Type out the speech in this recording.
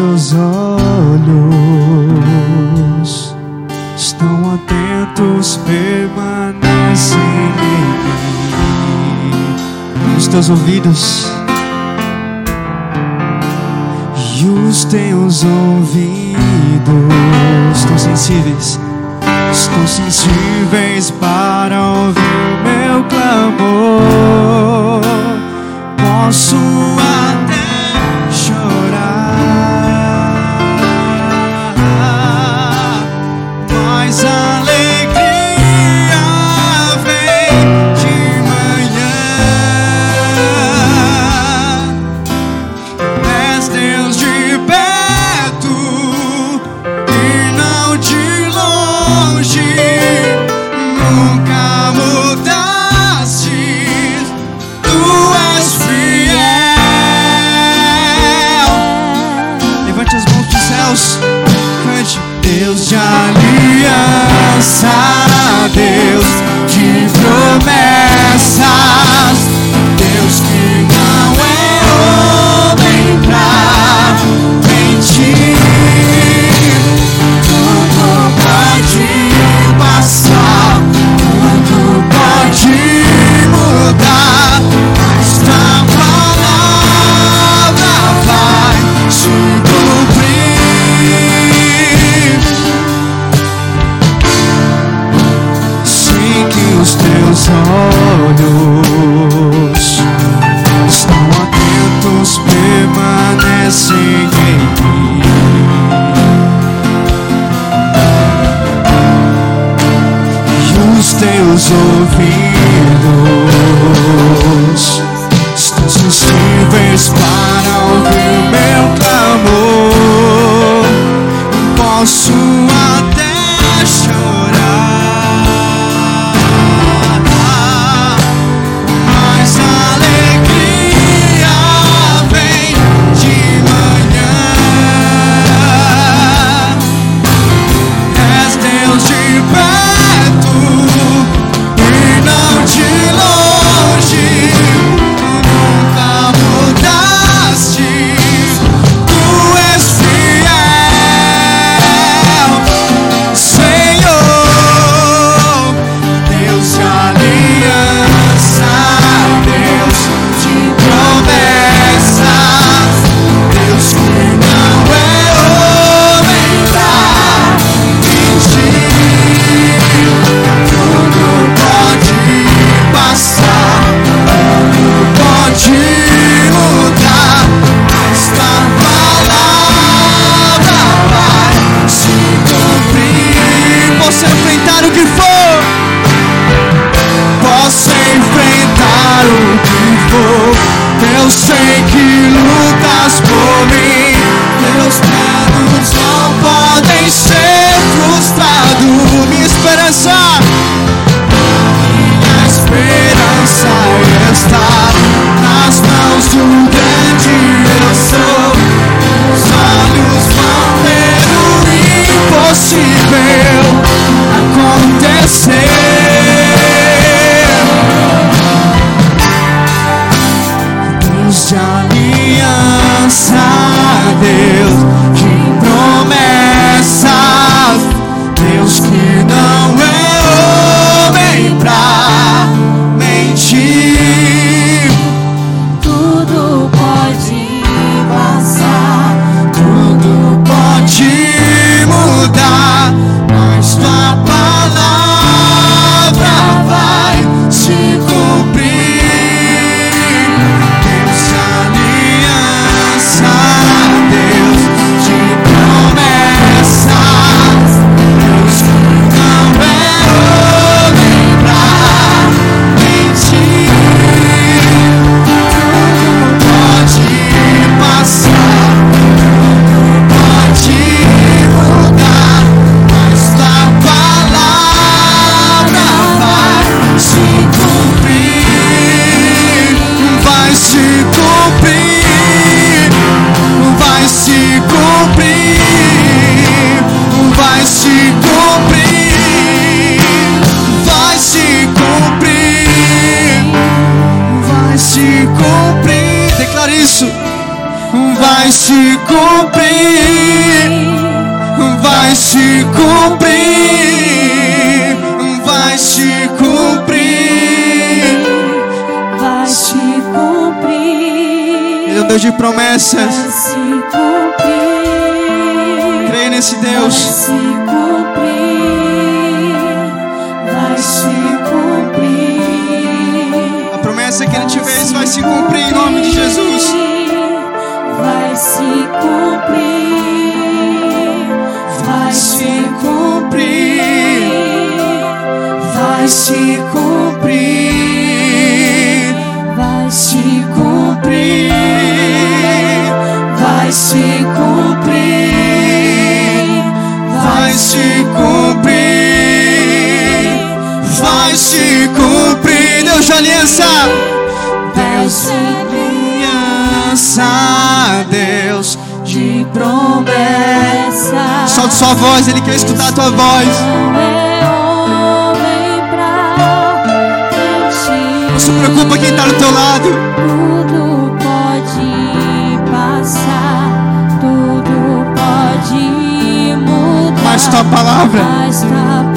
meus olhos estão atentos, permanecem em. Os teus ouvidos e os teus ouvidos estão sensíveis, estão sensíveis para ouvir o meu clamor. Posso olhos estão atentos, permanecem em mim. E os teus ouvidos estão sensíveis para ouvir meu clamor. Posso Deus. se cumprir. Declara isso. Vai se cumprir. Vai se cumprir. Vai se cumprir. Vai se cumprir. Ele é um Deus de promessas. Vai se cumprir. Crê nesse Deus. Se cumprir. Vai se cumprir. Vai se cumprir. Vai se cumprir. Vai se cumprir. Deus de aliança. Deus de aliança. Deus de promessa. Solte sua voz, Ele quer escutar a tua voz. Preocupa quem está do teu lado. Tudo pode passar, tudo pode mudar. Mas tua palavra Mas tua